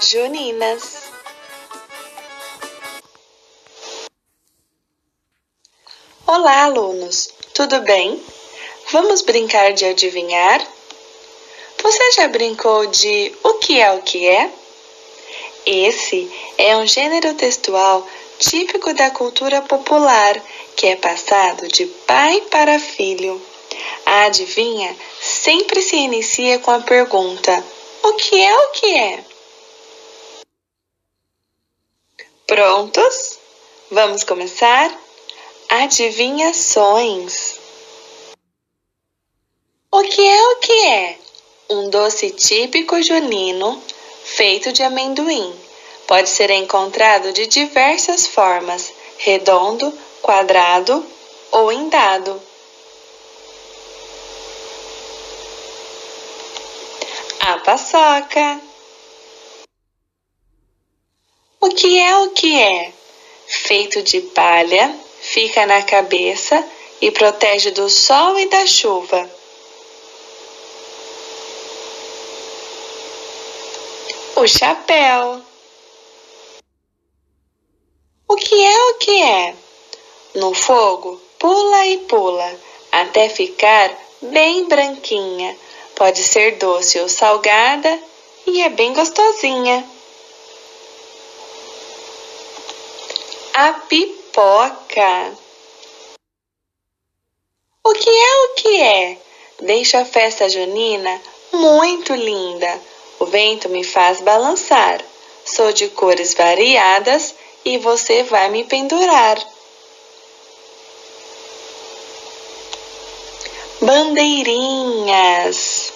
juninas. Olá, alunos! Tudo bem? Vamos brincar de adivinhar? Você já brincou de o que é o que é? Esse é um gênero textual típico da cultura popular que é passado de pai para filho. A adivinha sempre se inicia com a pergunta: O que é o que é? Prontos? Vamos começar? Adivinhações. O que é o que é? Um doce típico junino feito de amendoim. Pode ser encontrado de diversas formas: redondo, quadrado ou em dado. A paçoca. O que é o que é? Feito de palha, fica na cabeça e protege do sol e da chuva. O chapéu. O que é o que é? No fogo, pula e pula até ficar bem branquinha. Pode ser doce ou salgada e é bem gostosinha. A pipoca. O que é o que é? Deixa a festa junina muito linda. O vento me faz balançar. Sou de cores variadas e você vai me pendurar. Bandeirinhas.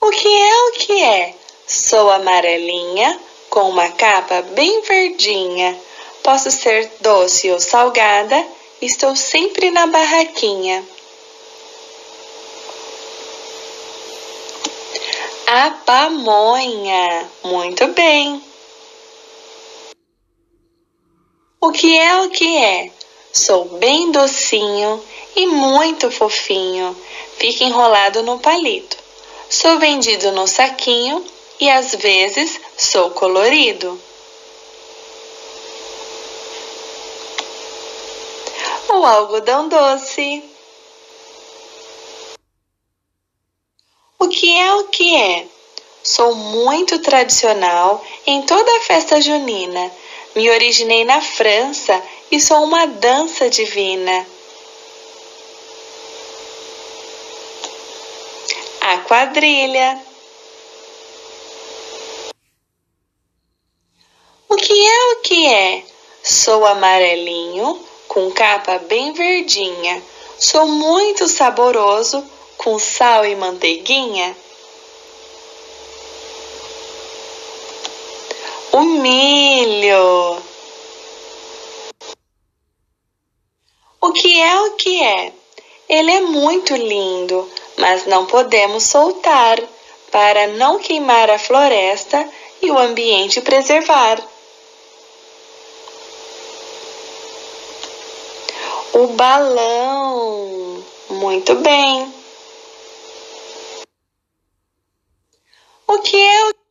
O que é o que é? Sou amarelinha com uma capa bem verdinha. Posso ser doce ou salgada, estou sempre na barraquinha. A pamonha. Muito bem. O que é o que é? Sou bem docinho e muito fofinho. Fica enrolado no palito. Sou vendido no saquinho e às vezes sou colorido. O algodão doce. O que é o que é? Sou muito tradicional em toda a festa junina. Me originei na França e sou uma dança divina. A quadrilha. O que é o que é? Sou amarelinho, com capa bem verdinha. Sou muito saboroso com sal e manteiguinha? O milho. O que é o que é? Ele é muito lindo, mas não podemos soltar para não queimar a floresta e o ambiente preservar. O balão. Muito bem. O que o